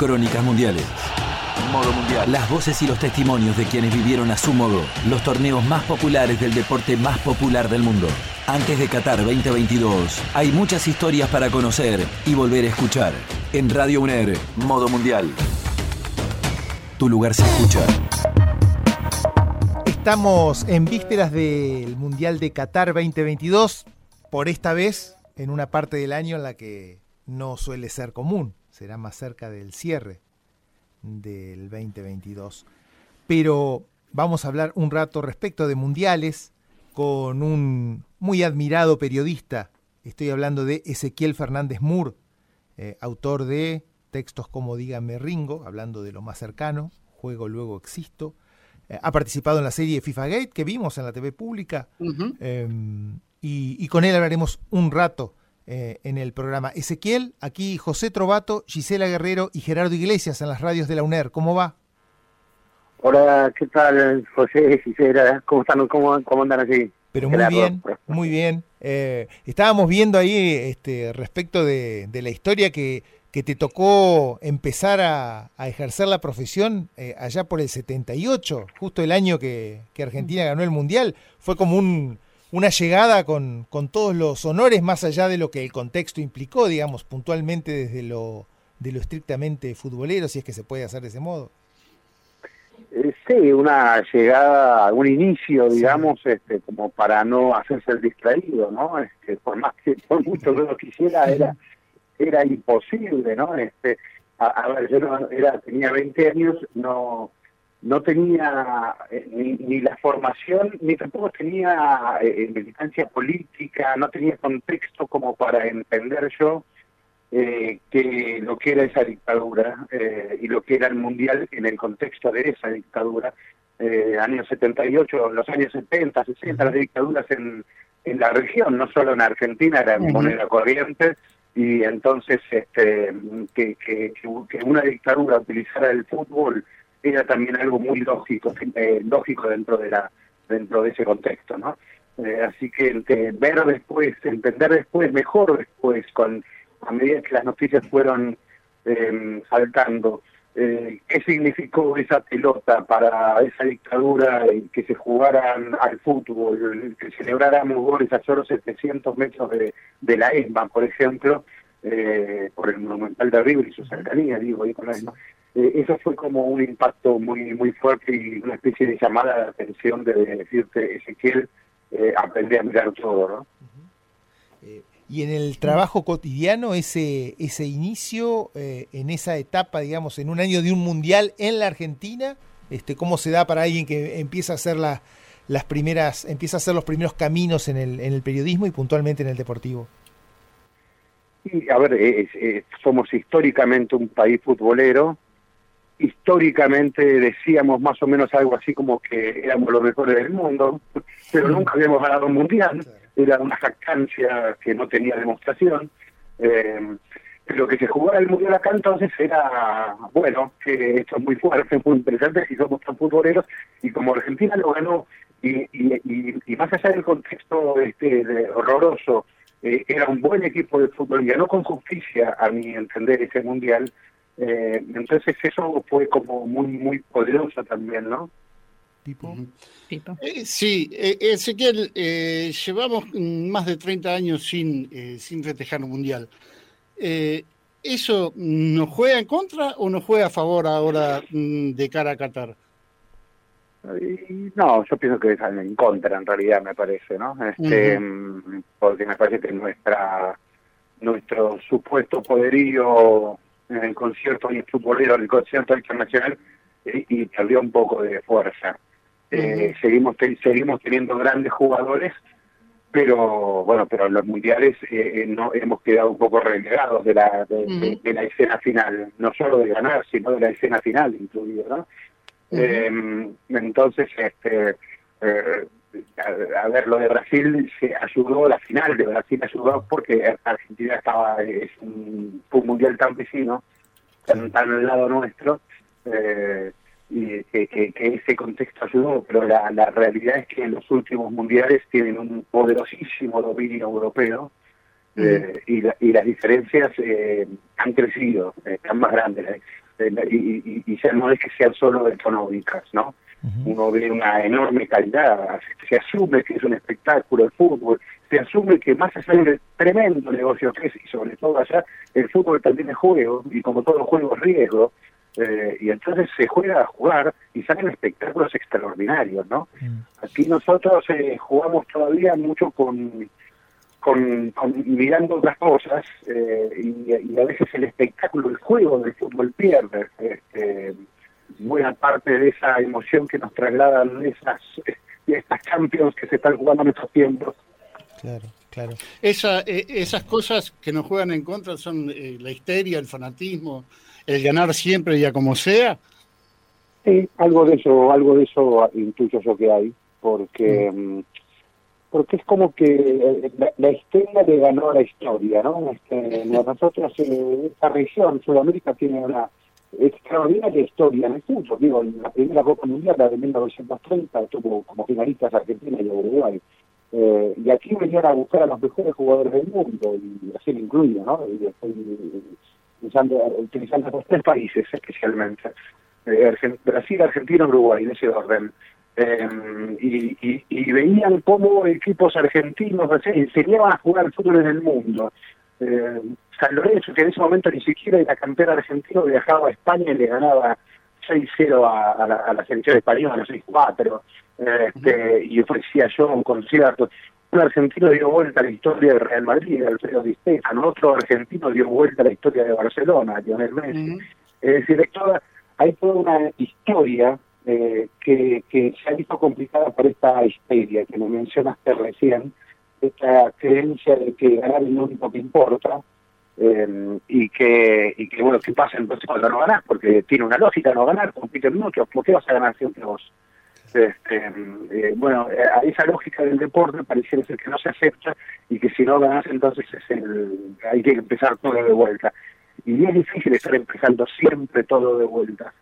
Crónicas Mundiales. Modo Mundial. Las voces y los testimonios de quienes vivieron a su modo los torneos más populares del deporte más popular del mundo. Antes de Qatar 2022, hay muchas historias para conocer y volver a escuchar. En Radio UNER, Modo Mundial. Tu lugar se escucha. Estamos en vísperas del Mundial de Qatar 2022, por esta vez en una parte del año en la que no suele ser común, será más cerca del cierre del 2022. Pero vamos a hablar un rato respecto de mundiales con un muy admirado periodista. Estoy hablando de Ezequiel Fernández Moore, eh, autor de textos como Dígame Ringo, hablando de lo más cercano, Juego Luego Existo. Eh, ha participado en la serie FIFA Gate que vimos en la TV pública em, y, con él hablaremos un rato eh, en el programa. Ezequiel, aquí José Trovato, Gisela Guerrero y Gerardo Iglesias en las radios de la UNER. ¿Cómo va? Hola, ¿qué tal, José, Gisela? ¿Cómo están? ¿Cómo, cómo andan así? Pero muy bien, muy bien. Eh, estábamos viendo ahí este, respecto de, la historia que, que, te tocó empezar a, ejercer la profesión eh, allá por el 78, justo el año que, que Argentina ganó el Mundial. Fue como un, una llegada con, con, todos los honores, más allá de lo que el contexto implicó, digamos, puntualmente desde lo, de lo estrictamente futbolero, si es que se puede hacer de ese modo. Eh, sí, una llegada, un inicio, digamos, este, como para no hacerse el distraído, ¿no? Este, por más que, por mucho que lo quisiera, era, era imposible, ¿no? Este, a, ver, yo no, era, tenía 20 años, no no tenía eh, ni, la formación, ni tampoco tenía eh, militancia política, no tenía contexto como para entender yo eh, que lo que era esa dictadura eh, y lo que era el mundial en el contexto de esa dictadura. Eh, años 78, los años 70, 60, las dictaduras en, en la región, no solo en Argentina, era moneda corriente, y entonces este, que, que, que una dictadura utilizara el fútbol era también algo muy lógico, eh, lógico dentro de la dentro de ese contexto, ¿no? Eh, así que ver después, entender después, mejor después, con a medida que las noticias fueron eh, saltando, eh, qué significó esa pelota para esa dictadura, que se jugaran al fútbol, que celebráramos goles a solo 700 metros de, de la ESMA, por ejemplo, por el Monumental de River y su cercanía, digo, y con la ESMA. Eh, eso fue como un impacto muy muy fuerte y una especie de llamada de atención de decirte, Ezequiel, eh, aprende a mirar todo, ¿no? Eh, y en el trabajo cotidiano, ese, ese inicio, eh, en esa etapa, digamos, en un año de un mundial en la Argentina, este, ¿cómo se da para alguien que empieza a hacer la, las primeras, empieza a hacer los primeros caminos en el, en el periodismo y puntualmente en el deportivo? Y, a ver, somos históricamente un país futbolero, históricamente decíamos más o menos algo así como que éramos los mejores del mundo, pero nunca habíamos ganado un mundial, era una jactancia que no tenía demostración. Eh, lo que se jugaba el mundial acá entonces era, bueno, que esto es muy fuerte, muy interesante si somos tan futboleros, y como Argentina lo ganó, y, y, más allá del contexto este horroroso, eh, era un buen equipo de fútbol, y ganó con justicia, a mi entender, ese mundial, eh, entonces eso fue como muy, muy poderoso también, ¿no? ¿Tipo? Eh, sí, eh, Ezequiel, eh, llevamos más de 30 años sin, sin festejar un mundial. ¿Eso nos juega en contra o nos juega a favor ahora mm, de cara a Qatar? No, yo pienso que es en contra, en realidad, me parece, ¿no? Este, mm, Porque me parece que nuestra nuestro supuesto poderío en el concierto y futbolero, el concierto internacional, eh, y perdió un poco de fuerza. Eh, seguimos seguimos teniendo grandes jugadores, pero bueno, pero en los mundiales eh, no hemos quedado un poco relegados de la de, la escena final, no solo de ganar, sino de la escena final incluido, ¿no? entonces, este a, ver, lo de Brasil se ayudó, la final de Brasil ayudó porque Argentina estaba, es un, mundial tan vecino, tan, tan al lado nuestro, eh, y que, ese contexto ayudó, pero la, la realidad es que en los últimos mundiales tienen un poderosísimo dominio europeo eh, y, y las diferencias eh, han crecido, están más grandes. Y, y, no es que sean solo económicas, ¿no? Uno ve una enorme calidad, se asume que es un espectáculo el fútbol, se asume que más allá del tremendo negocio que es, y sobre todo allá, el fútbol también es juego, y como todo juego es riesgo, eh, y entonces se juega a jugar y salen espectáculos extraordinarios, ¿no? Mm. Aquí nosotros eh, jugamos todavía mucho con, con, mirando otras cosas eh, y, a veces el espectáculo, el juego del fútbol pierde este, buena parte de esa emoción que nos trasladan esas, estas champions que se están jugando en estos tiempos. Claro. Claro. Esa, esas cosas que nos juegan en contra son la histeria, el fanatismo, el ganar siempre ya como sea? Sí, algo de eso, algo de eso intuyo yo que hay, porque mm. Porque es como que eh, la, historia le ganó a la historia, ¿no? Este, nosotros, eh, esta región, Sudamérica, tiene una extraordinaria historia en el fútbol. Digo, la primera Copa Mundial, la de 1930, tuvo como finalistas Argentina y Uruguay. Eh, y aquí venían a buscar a los mejores jugadores del mundo, y así lo incluyo, ¿no? Y usando, utilizando los tres países especialmente, eh, Brasil, Argentina, Uruguay, en ese orden. Eh, y, y, veían cómo equipos argentinos enseñaban a jugar al fútbol en el mundo. Eh, San Lorenzo, que en ese momento ni siquiera era campeón argentino, viajaba a España y le ganaba 6-0 a, la, a la selección española, 6-4, este, y ofrecía yo un concierto un argentino dio vuelta a la historia del Real Madrid, Alfredo Di Stefano, otro argentino dio vuelta a la historia de Barcelona, Lionel Messi. Es decir, hay toda, hay toda una historia eh, que, se ha visto complicada por esta histeria que me mencionaste recién, esta creencia de que ganar es lo único que importa, eh, y que y que bueno, ¿qué pasa entonces cuando no ganas? Porque tiene una lógica no ganar, compiten mucho, ¿por qué vas a ganar siempre vos? Este, eh, bueno, eh, a esa lógica del deporte pareciera ser que no se acepta y que si no ganas entonces es el, hay que empezar todo de vuelta. Y es difícil estar empezando siempre todo de vuelta.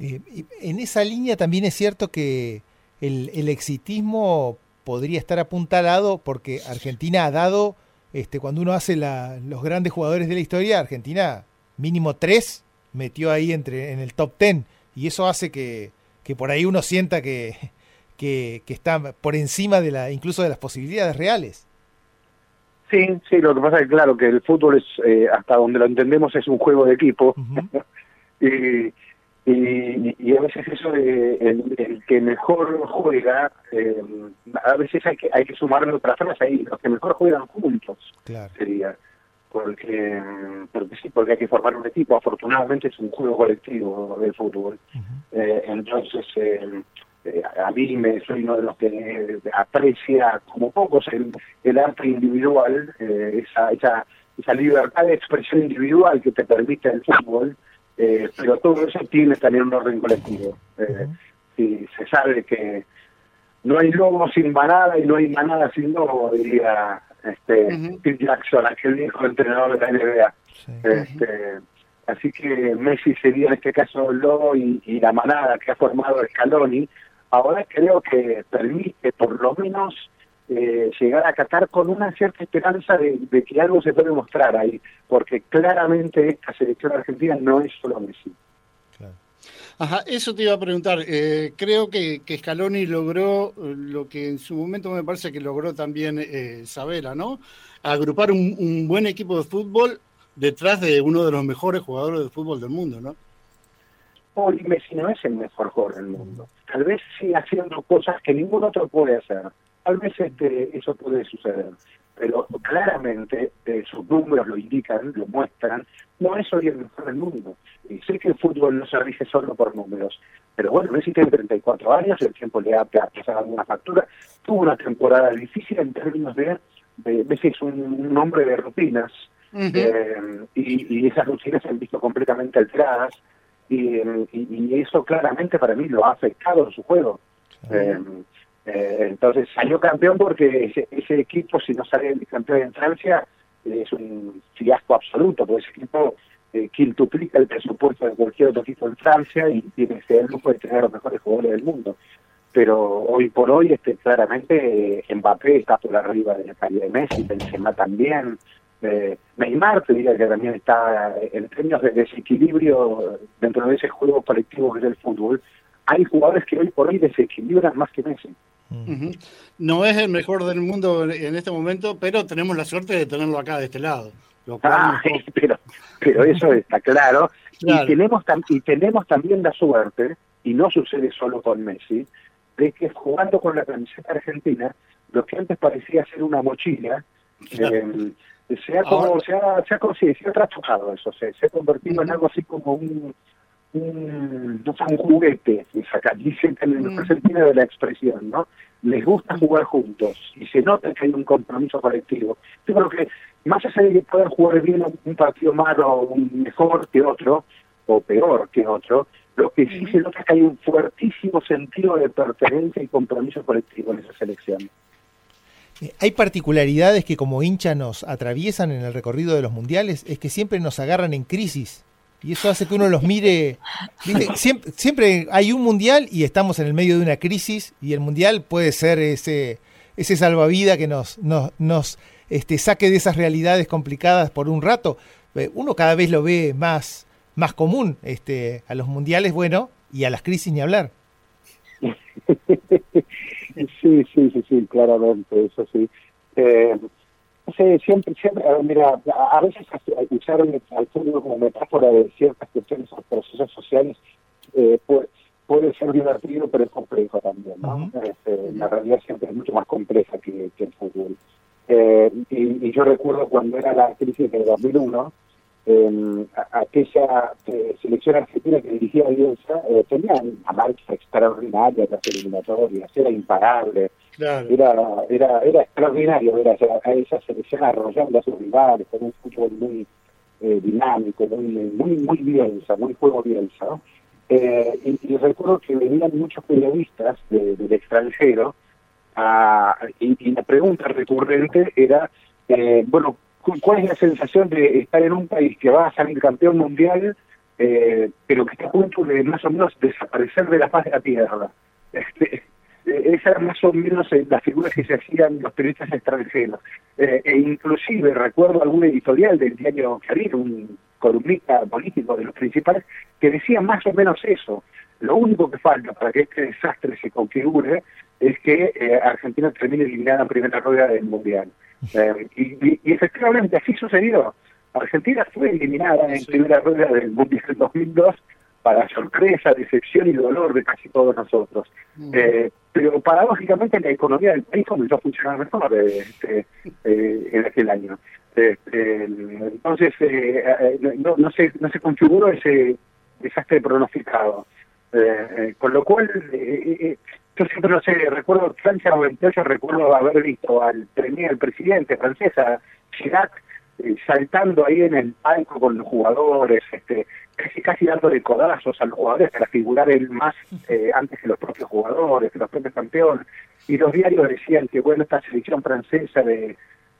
Eh, en esa línea también es cierto que el, el exitismo podría estar apuntalado porque Argentina ha dado, este, cuando uno hace la, los grandes jugadores de la historia, Argentina mínimo tres metió ahí entre en el top ten y eso hace que que por ahí uno sienta que, que, está por encima de la incluso de las posibilidades reales. Sí, sí, lo que pasa es claro que el fútbol es, eh, hasta donde lo entendemos, es un juego de equipo. y, y, a veces eso de el, que mejor juega, eh, a veces hay que hay que sumarle otra frase ahí, los que mejor juegan juntos, sería porque porque sí, porque hay que formar un equipo. Afortunadamente es un juego colectivo del fútbol. eh, entonces, eh, eh, a mí me soy uno de los que aprecia como pocos el, el arte individual, eh, esa, esa, esa libertad de expresión individual que te permite el fútbol, eh, pero todo eso tiene también un orden colectivo. Eh, y se sabe que no hay lobo sin manada y no hay manada sin lobo, diría este Phil Jackson, aquel viejo entrenador de la NBA. Este, así que Messi sería en este caso el lobo y, la manada que ha formado Scaloni. Ahora creo que permite por lo menos eh, llegar a Qatar con una cierta esperanza de, que algo se puede mostrar ahí, porque claramente esta selección argentina no es solo Messi. Ajá, eso te iba a preguntar. Eh, creo que, que, Scaloni logró eh, lo que en su momento me parece que logró también eh, Sabela, ¿no? Agrupar un, buen equipo de fútbol detrás de uno de los mejores jugadores de fútbol del mundo, ¿no? Hoy Messi no es el mejor jugador del mundo. Tal vez siga haciendo cosas que ningún otro puede hacer. Tal vez este, eso puede suceder pero claramente eh, sus números lo indican, lo muestran, no es hoy el mejor del mundo. Y sé que el fútbol no se rige solo por números, pero bueno, Messi tiene 34 años, el tiempo le ha pasado alguna factura, tuvo una temporada difícil en términos de, Messi es un, hombre de rutinas, eh, y, esas rutinas se han visto completamente alteradas, y, eso claramente para mí lo ha afectado en su juego. Eh, entonces salió campeón porque ese, equipo, si no sale campeón en Francia, es un fiasco absoluto, porque ese equipo eh, quintuplica el presupuesto de cualquier otro equipo en Francia y tiene el lujo de tener los mejores jugadores del mundo. Pero hoy por hoy, este claramente eh, Mbappé está por arriba de la calidad de Messi, Benzema también, Eh, Neymar, te diría que también está en términos de desequilibrio dentro de ese juego colectivo que es el fútbol. Hay jugadores que hoy por hoy desequilibran más que Messi. No es el mejor del mundo en este momento, pero tenemos la suerte de tenerlo acá de este lado. Ah, pero, pero eso está claro. Y, tenemos y tenemos también la suerte, y no sucede solo con Messi, de que jugando con la camiseta argentina, lo que antes parecía ser una mochila, eh, se ha como, se ha, se ha, se ha trastocado eso, se, se ha convertido en algo así como un, un, no sé, un juguete, dicen en el mm. sentido de la expresión, ¿no? Les gusta jugar juntos y se nota que hay un compromiso colectivo. Yo creo que más allá de que puedan jugar bien un partido malo o mejor que otro, o peor que otro, lo que sí se nota es que hay un fuertísimo sentido de pertenencia y compromiso colectivo en esa selección. Eh, hay particularidades que como hincha nos atraviesan en el recorrido de los mundiales, es que siempre nos agarran en crisis. Y eso hace que uno los mire. Siempre, siempre, hay un mundial y estamos en el medio de una crisis y el mundial puede ser ese, ese salvavidas que nos, nos, nos este, saque de esas realidades complicadas por un rato. Eh, uno cada vez lo ve más, más común este, a los mundiales, bueno, y a las crisis ni hablar. Sí, sí, sí, sí, claramente, eso sí. Eh, siempre, siempre, mira, a veces usar al fútbol como metáfora de ciertas cuestiones o procesos sociales eh, puede, puede, ser divertido, pero es complejo también, ¿no? Este, la realidad siempre es mucho más compleja que, que el fútbol. Eh, y, y, yo recuerdo cuando era la crisis del 2001, eh, aquella eh, selección argentina que dirigía Bielsa eh, tenía una marcha extraordinaria de las eliminatorias, era imparable, era, era, era extraordinario ver a, esa selección arrollando a sus rivales con un fútbol muy eh, dinámico, muy, muy, muy Bielsa, muy juego Bielsa. Eh, y, recuerdo que venían muchos periodistas del extranjero a, y, y, la pregunta recurrente era, eh, bueno, ¿Cuál es la sensación de estar en un país que va a salir campeón mundial, eh, pero que está a punto de más o menos desaparecer de la faz de la tierra? Este, eh, esa más o menos eh, las figuras que se hacían los periodistas extranjeros. e inclusive recuerdo algún editorial del diario Clarín, un columnista político de los principales, que decía más o menos eso. Lo único que falta para que este desastre se configure es que Argentina termine eliminada en primera rueda del Mundial. Eh, y, efectivamente así sucedió. Argentina fue eliminada en primera rueda del Mundial 2002 para sorpresa, decepción y dolor de casi todos nosotros. Mm. Eh, pero paradójicamente la economía del país comenzó a funcionar mejor eh, este, en aquel año. Este, entonces no, no, se, no se configuró ese desastre pronosticado. con lo cual yo siempre lo sé, recuerdo Francia 98, recuerdo haber visto al premier, el presidente francesa, Chirac, eh, saltando ahí en el palco con los jugadores, este, casi, casi dándole codazos a los jugadores para figurar él más eh, antes que los propios jugadores, que los propios campeones. Y los diarios decían que, bueno, esta selección francesa de,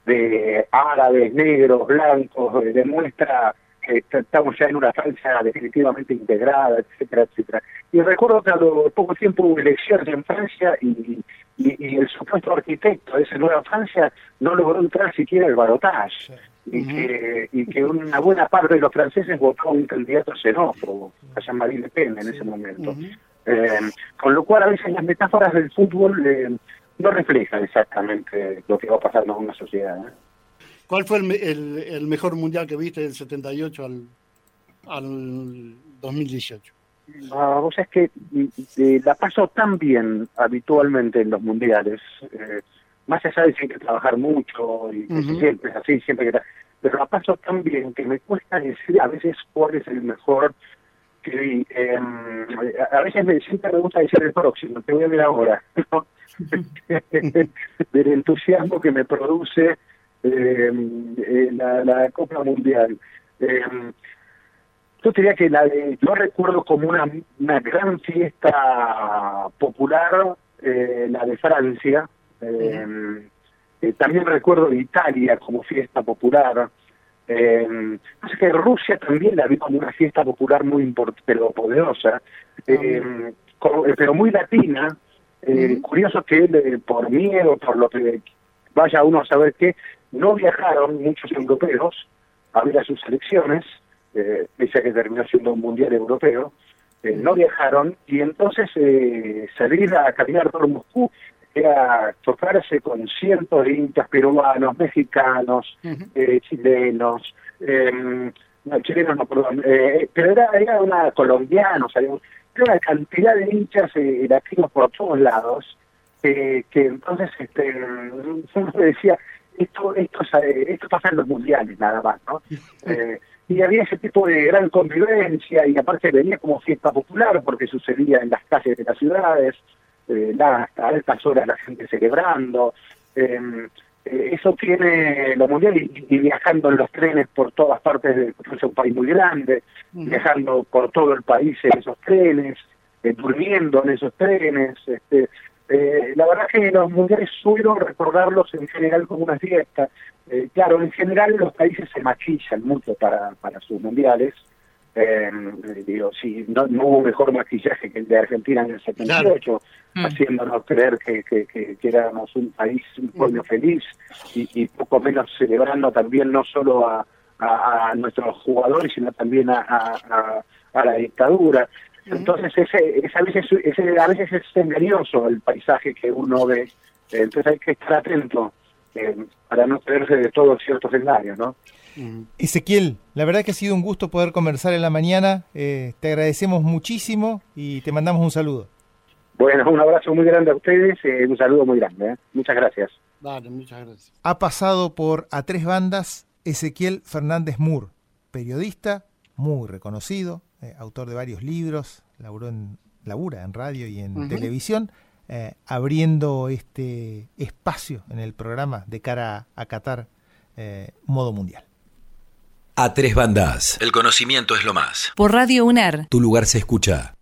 de árabes, negros, blancos, eh, demuestra estamos ya en una Francia definitivamente integrada, etcétera, etcétera. Y recuerdo que a lo poco tiempo hubo elecciones en Francia y, y, el supuesto arquitecto de esa nueva Francia no logró entrar siquiera el barotage. Y, que, y que una buena parte de los franceses votó a un candidato xenófobo, a Jean-Marie Le Pen en ese momento. Eh, con lo cual a veces las metáforas del fútbol eh, no reflejan exactamente lo que va a pasar en una sociedad. ¿eh? ¿Cuál fue el, el, mejor mundial que viste del 78 al, al 2018? Ah, vos es que eh, la paso tan bien habitualmente en los mundiales, eh, más allá de que hay que trabajar mucho y siempre es así, siempre que pero la paso tan bien que me cuesta decir a veces cuál es el mejor que eh, a veces me, siempre me gusta decir el próximo, te voy a ver ahora, del entusiasmo que me produce la, la, Copa Mundial. Eh, yo diría que la de, yo recuerdo como una, una gran fiesta popular, eh, la de Francia. Eh, eh, también recuerdo de Italia como fiesta popular. Eh, sé que Rusia también la vi como una fiesta popular muy importante, pero poderosa, eh, pero muy latina. Eh, Curioso que por miedo, por lo que vaya uno a saber qué, no viajaron muchos europeos a ver a sus selecciones, eh, pese a que terminó siendo un mundial europeo, eh, no viajaron y entonces eh, salir a caminar por Moscú era tocarse con cientos de hinchas peruanos, mexicanos, eh, chilenos, no, chilenos no, perdón, pero era, era una colombianos, era una cantidad de hinchas latinos por todos lados, que entonces este, uno decía, esto, esto, esto pasa en los mundiales nada más, ¿no? Eh, y había ese tipo de gran convivencia y aparte venía como fiesta popular porque sucedía en las calles de las ciudades, eh, hasta altas horas la gente celebrando. Em, eh, eso tiene los mundiales y, viajando en los trenes por todas partes, de, es un país muy grande, viajando por todo el país en esos trenes, eh, durmiendo en esos trenes, este, eh, la verdad que los mundiales suelo recordarlos en general como una fiesta. Eh, claro, en general los países se maquillan mucho para, para sus mundiales. Eh, digo, si no, hubo mejor maquillaje que el de Argentina en el 78, mm. haciéndonos creer que, que, éramos un país, un pueblo mm. feliz y, poco menos celebrando también no solo a, a, nuestros jugadores, sino también a, a, a la dictadura. Entonces ese, ese, a, veces, ese, a veces es engañoso el paisaje que uno ve, entonces hay que estar atento eh, para no perderse de todos ciertos escenarios, ¿no? Ezequiel, la verdad que ha sido un gusto poder conversar en la mañana, eh, te agradecemos muchísimo y te mandamos un saludo. Bueno, un abrazo muy grande a ustedes, eh, un saludo muy grande, muchas gracias. Vale, muchas gracias. Ha pasado por a tres bandas Ezequiel Fernández Moore, periodista muy reconocido, eh, autor de varios libros, laburó en, labura en radio y en televisión, eh, abriendo este espacio en el programa de cara a, Qatar eh, modo mundial. A tres bandas. El conocimiento es lo más. Por Radio UNER. Tu lugar se escucha.